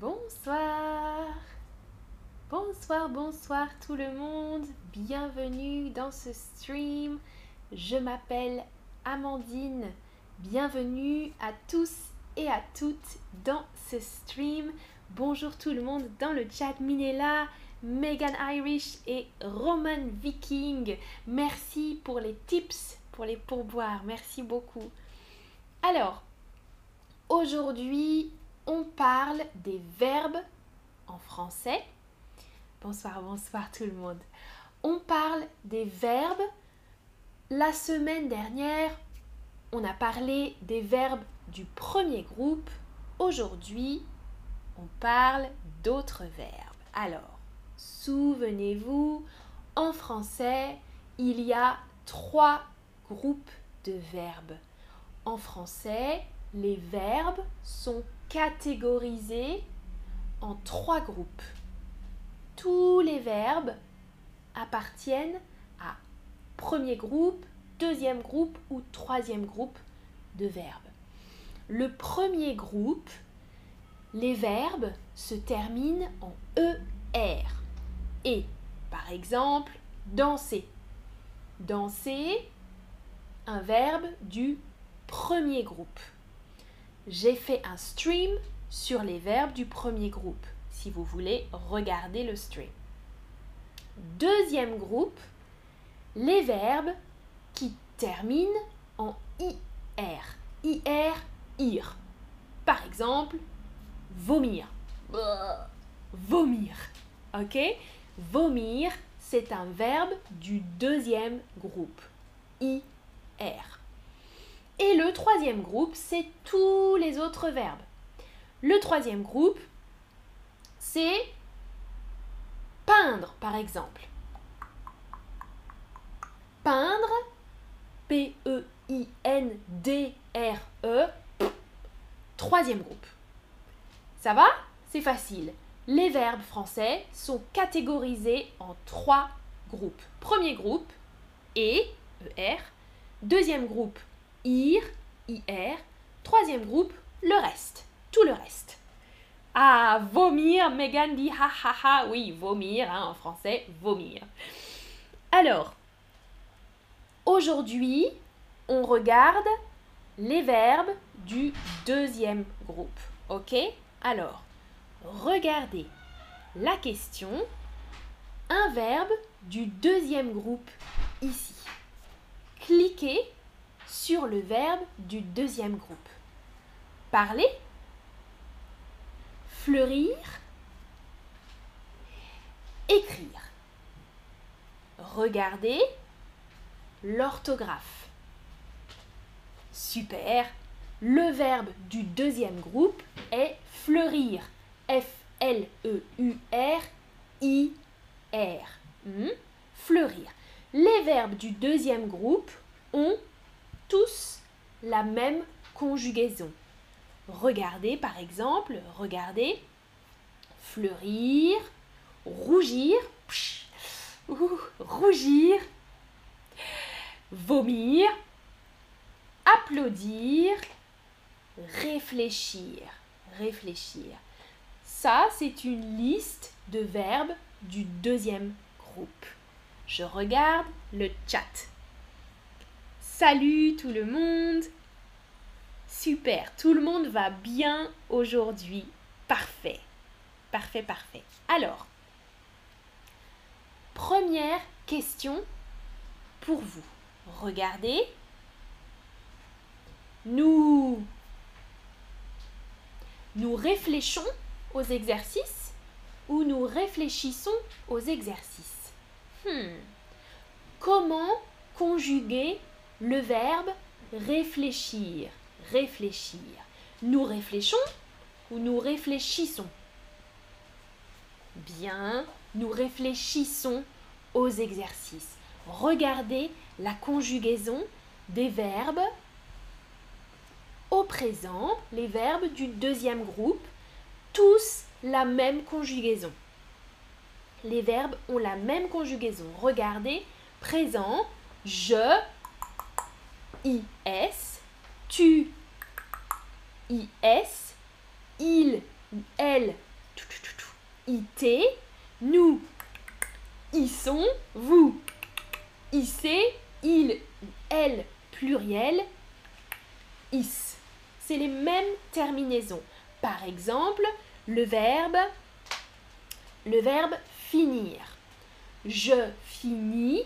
Bonsoir. Bonsoir, bonsoir tout le monde. Bienvenue dans ce stream. Je m'appelle Amandine. Bienvenue à tous et à toutes dans ce stream. Bonjour tout le monde dans le chat. Minella, Megan Irish et Roman Viking. Merci pour les tips, pour les pourboires. Merci beaucoup. Alors, aujourd'hui, on parle des verbes en français. Bonsoir, bonsoir tout le monde. On parle des verbes. La semaine dernière, on a parlé des verbes du premier groupe. Aujourd'hui, on parle d'autres verbes. Alors, souvenez-vous, en français, il y a trois groupes de verbes. En français, les verbes sont catégorisés en trois groupes. Tous les verbes appartiennent à premier groupe, deuxième groupe ou troisième groupe de verbes. Le premier groupe, les verbes se terminent en ER. Et, par exemple, danser. Danser, un verbe du premier groupe. J'ai fait un stream sur les verbes du premier groupe, si vous voulez regarder le stream. Deuxième groupe, les verbes qui terminent en IR. IR, IR. Par exemple, vomir. Vomir. Ok? Vomir, c'est un verbe du deuxième groupe. IR. Et le troisième groupe, c'est tous les autres verbes. Le troisième groupe, c'est peindre, par exemple. Peindre, P-E-I-N-D-R-E, troisième groupe. Ça va? C'est facile. Les verbes français sont catégorisés en trois groupes. Premier groupe, et, ER. Deuxième groupe, IR, IR. Troisième groupe, le reste, tout le reste. Ah, vomir, Megan dit ha ha ha, oui, vomir, hein, en français, vomir. Alors, aujourd'hui, on regarde les verbes du deuxième groupe, ok? Alors, regardez la question, un verbe du deuxième groupe ici. Cliquez sur le verbe du deuxième groupe. Parler, fleurir, écrire. Regardez l'orthographe. Super. Le verbe du deuxième groupe est fleurir. F-L-E-U-R-I-R. Hmm? Fleurir. Les verbes du deuxième groupe ont tous la même conjugaison. Regardez par exemple, regardez, fleurir, rougir, rougir, vomir, applaudir, réfléchir, réfléchir. Ça, c'est une liste de verbes du deuxième groupe. Je regarde le chat. Salut tout le monde Super, tout le monde va bien aujourd'hui. Parfait. Parfait, parfait. Alors, première question pour vous. Regardez. Nous nous réfléchissons aux exercices ou nous réfléchissons aux exercices? Hmm. Comment conjuguer le verbe réfléchir, réfléchir. Nous réfléchons ou nous réfléchissons? Bien, nous réfléchissons aux exercices. Regardez la conjugaison des verbes au présent, les verbes du deuxième groupe, tous la même conjugaison. Les verbes ont la même conjugaison. Regardez, présent, je, IS, tu, IS, il ou elle, IT, nous, ils sont, vous, IC, il, elle, pluriel, is. C'est les mêmes terminaisons. Par exemple, le verbe, le verbe finir. Je finis,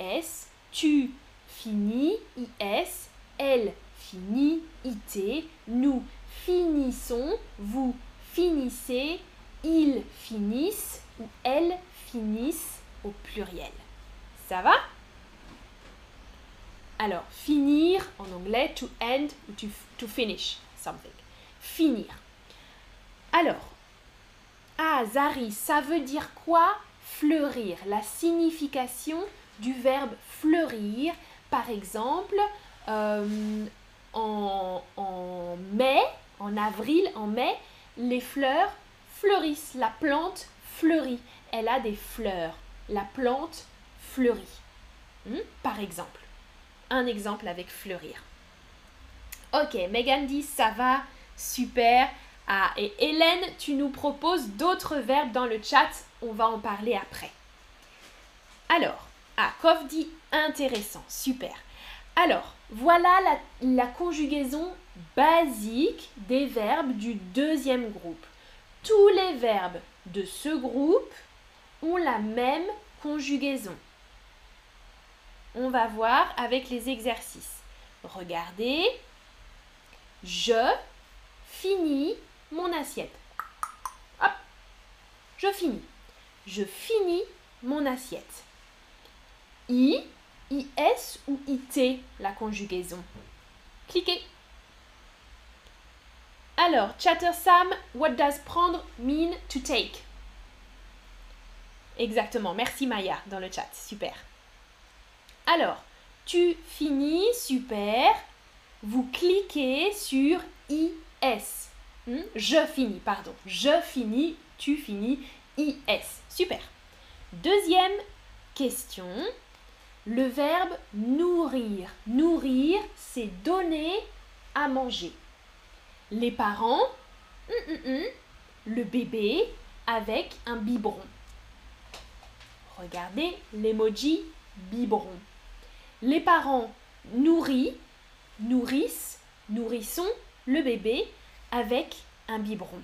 is, tu finis, is, elle finit, it, nous finissons, vous finissez, ils finissent ou elles finissent au pluriel. Ça va? Alors, finir en anglais, to end ou to, to finish something. Finir. Alors, ah, Zari, ça veut dire quoi? Fleurir La signification du verbe fleurir, par exemple, euh, en, en mai, en avril, en mai, les fleurs fleurissent. La plante fleurit. Elle a des fleurs. La plante fleurit. Hmm? Par exemple. Un exemple avec fleurir. Ok, Megan dit ça va, super. Ah, et Hélène, tu nous proposes d'autres verbes dans le chat. On va en parler après. Alors, ah, Kof dit intéressant, super. Alors, voilà la, conjugaison basique des verbes du deuxième groupe. Tous les verbes de ce groupe ont la même conjugaison. On va voir avec les exercices. Regardez. Je finis mon assiette. Hop. Je finis. Je finis mon assiette. I IS ou IT, la conjugaison Cliquez. Alors, Chatter Sam, what does prendre mean to take? Exactement, merci Maya dans le chat, super. Alors, tu finis, super. Vous cliquez sur IS. Hmm? Je finis, pardon. Je finis, tu finis, IS. Super. Deuxième question. Le verbe nourrir. Nourrir, c'est donner à manger. Les parents, hum, hum, hum, le bébé avec un biberon. Regardez l'emoji biberon. Les parents nourrissent, nourrissent, nourrissons le bébé avec un biberon.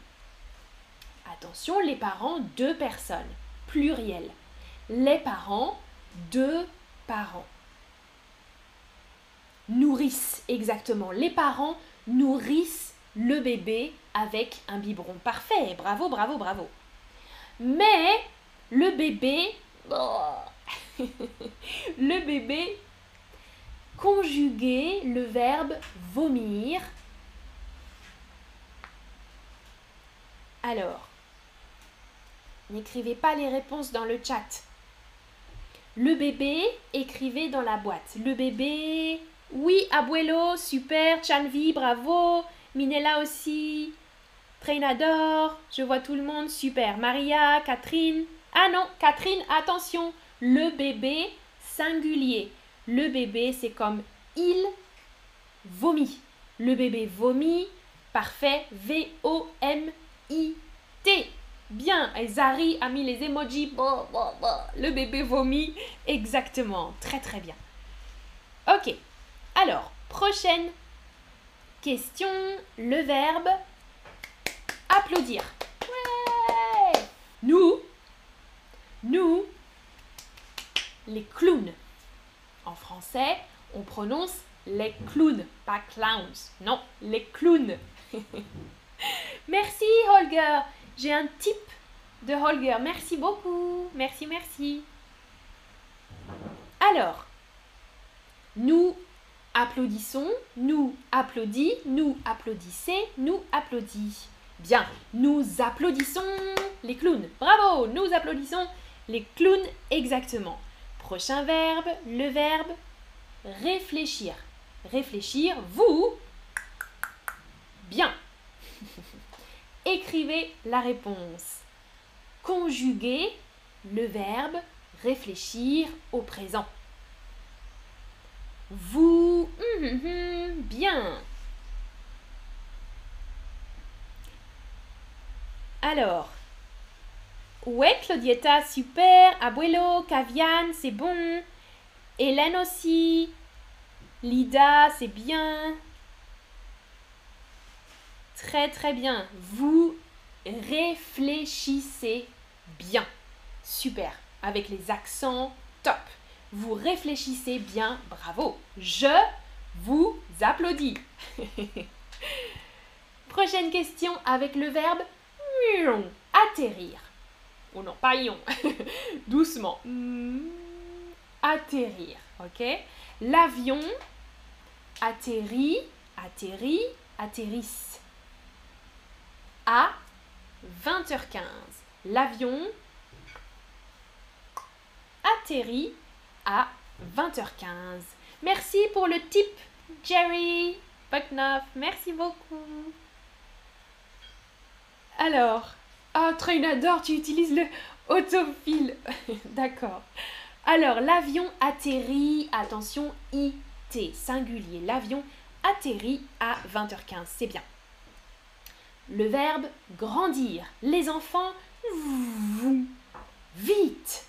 Attention, les parents, deux personnes, pluriel. Les parents, deux Nourrissent, exactement. Les parents nourrissent le bébé avec un biberon. Parfait, bravo, bravo, bravo. Mais le bébé, le bébé conjuguer le verbe vomir. Alors, n'écrivez pas les réponses dans le chat. Le bébé, écrivez dans la boîte. Le bébé, oui, abuelo, super, Chanvi, bravo, Minella aussi, Trainador, je vois tout le monde, super, Maria, Catherine. Ah non, Catherine, attention, le bébé singulier. Le bébé, c'est comme il vomit. Le bébé vomit, parfait, V-O-M-I-T. Bien, et Zari a mis les emojis. Le bébé vomit. Exactement. Très très bien. Ok. Alors, prochaine question. Le verbe applaudir. Nous, nous, les clowns. En français, on prononce les clowns, pas clowns. Non, les clowns. Merci Holger. J'ai un type de Holger. Merci beaucoup. Merci, merci. Alors, nous applaudissons, nous applaudis, nous applaudissez, nous applaudis. Bien, nous applaudissons les clowns. Bravo, nous applaudissons les clowns exactement. Prochain verbe, le verbe réfléchir. Réfléchir, vous. Bien. Écrivez la réponse. Conjuguez le verbe réfléchir au présent. Vous, hum, hum, hum, bien. Alors, Ouais, Claudietta, super. Abuelo, Kavian, c'est bon. Hélène aussi. Lida, c'est bien. Très très bien. Vous réfléchissez bien. Super. Avec les accents, top. Vous réfléchissez bien, bravo. Je vous applaudis. Prochaine question avec le verbe atterrir. Oh non, pas ion. Doucement. Atterrir, ok? L'avion atterrit, atterrit, atterrisse. À 20h15. L'avion atterrit à 20h15. Merci pour le tip, Jerry Bucknoff. Merci beaucoup. Alors, ah, Trainador, tu utilises le autofil. D'accord. Alors, l'avion atterrit, attention, IT, singulier. L'avion atterrit à 20h15, c'est bien. Le verbe grandir. Les enfants, vite.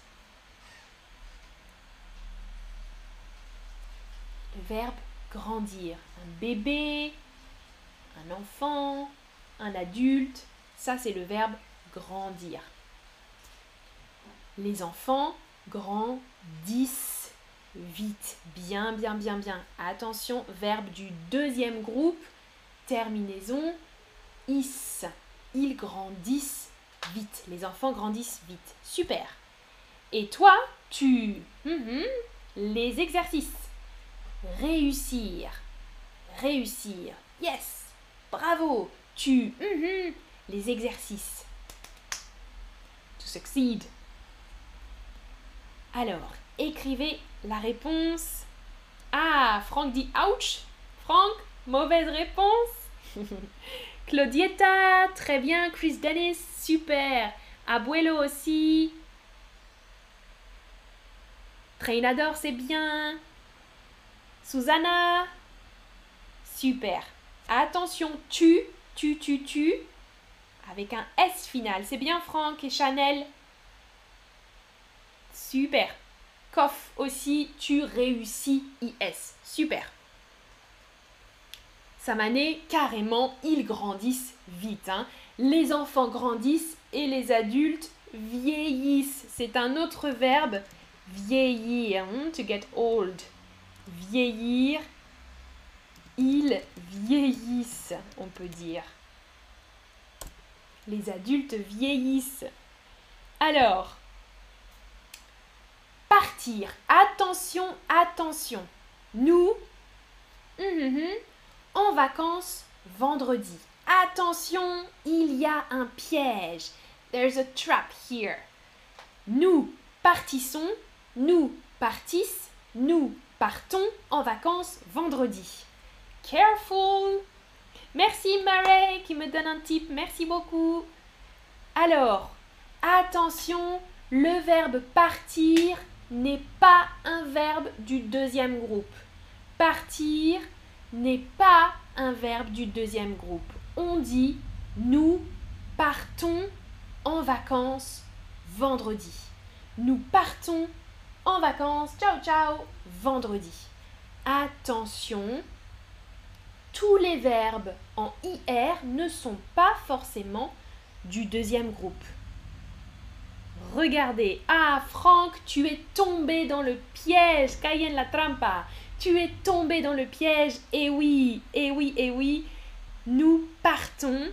Le verbe grandir. Un bébé, un enfant, un adulte. Ça, c'est le verbe grandir. Les enfants grandissent vite. Bien, bien, bien, bien. Attention, verbe du deuxième groupe. Terminaison is. Ils grandissent vite. Les enfants grandissent vite. Super. Et toi, tu... Mhm, les exercices. Réussir. Réussir. Yes. Bravo. Tu... Mhm, les exercices succeed. Alors, écrivez la réponse. Ah, Franck dit ouch. Franck, mauvaise réponse. Claudietta, très bien. Chris Dennis, super. Abuelo aussi. Trainador, c'est bien. Susanna, super. Attention, tu, tu, tu, tu, avec un S final. C'est bien Franck et Chanel. Super. Coff aussi, tu réussis IS. Super. Samané, carrément, ils grandissent vite. Hein. Les enfants grandissent et les adultes vieillissent. C'est un autre verbe, vieillir, hein, to get old. Vieillir, ils vieillissent, on peut dire les adultes vieillissent. Alors, partir. Attention, attention. Nous, hum, hum, en vacances vendredi. Attention, il y a un piège. There's a trap here. Nous partissons, nous partissent, nous partons en vacances vendredi. Careful! Merci Murray qui me donne un tip. Merci beaucoup. Alors, attention, le verbe partir n'est pas un verbe du deuxième groupe. Partir n'est pas un verbe du deuxième groupe. On dit nous partons en vacances vendredi. Nous partons en vacances, ciao ciao, vendredi. Attention, tous les verbes en IR ne sont pas forcément du deuxième groupe. Regardez, ah Franck, tu es tombé dans le piège, Cayenne la trampa, tu es tombé dans le piège, et eh oui, et eh oui, et eh oui, nous partons.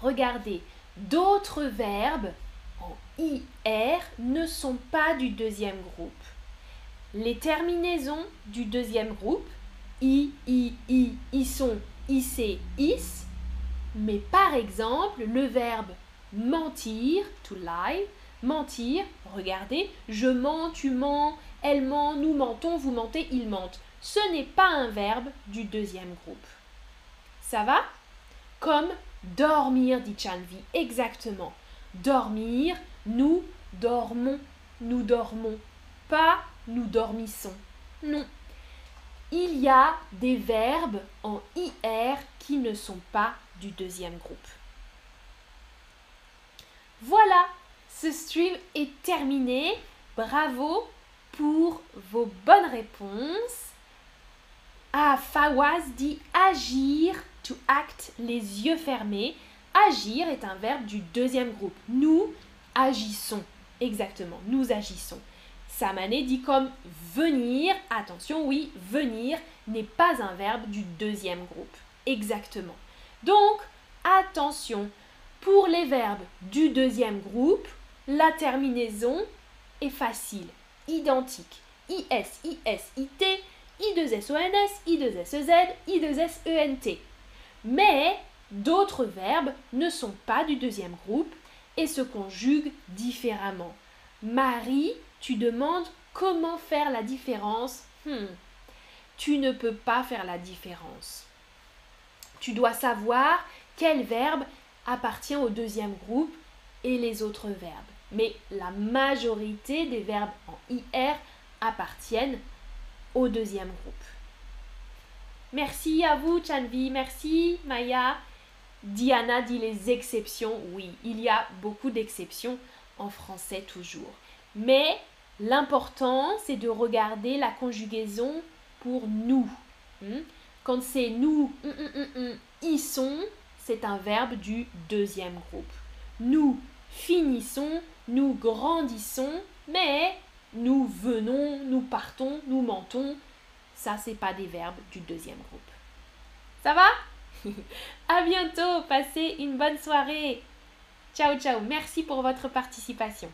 Regardez, d'autres verbes en IR ne sont pas du deuxième groupe. Les terminaisons du deuxième groupe i, i, i, i sont, c'est, is. Mais par exemple, le verbe mentir, to lie, mentir, regardez, je mens, tu mens, elle ment, nous mentons, vous mentez, il mente. Ce n'est pas un verbe du deuxième groupe. Ça va? Comme dormir, dit Chanvi, exactement. Dormir, nous dormons, nous dormons. Pas nous dormissons. Non, il y a des verbes en IR qui ne sont pas du deuxième groupe. Voilà, ce stream est terminé. Bravo pour vos bonnes réponses. Ah, Fawaz dit agir, to act, les yeux fermés. Agir est un verbe du deuxième groupe. Nous agissons. Exactement, nous agissons. Samane dit comme venir. Attention, oui, venir n'est pas un verbe du deuxième groupe. Exactement. Donc, attention, pour les verbes du deuxième groupe, la terminaison est facile, identique. IS, IS, IT, I2SONS, I2SEZ, I2SENT. Mais d'autres verbes ne sont pas du deuxième groupe et se conjuguent différemment. Marie, tu demandes comment faire la différence. Hmm. Tu ne peux pas faire la différence. Tu dois savoir quel verbe appartient au deuxième groupe et les autres verbes. Mais la majorité des verbes en IR appartiennent au deuxième groupe. Merci à vous, Chanvi. Merci, Maya. Diana dit les exceptions. Oui, il y a beaucoup d'exceptions en français toujours. Mais l'important, c'est de regarder la conjugaison pour nous. Hmm? Quand c'est nous, hum, hum, ils sont, c'est un verbe du deuxième groupe. Nous finissons, nous grandissons, mais nous venons, nous partons, nous mentons. Ça, c'est pas des verbes du deuxième groupe. Ça va? À bientôt, passez une bonne soirée. Ciao ciao, merci pour votre participation.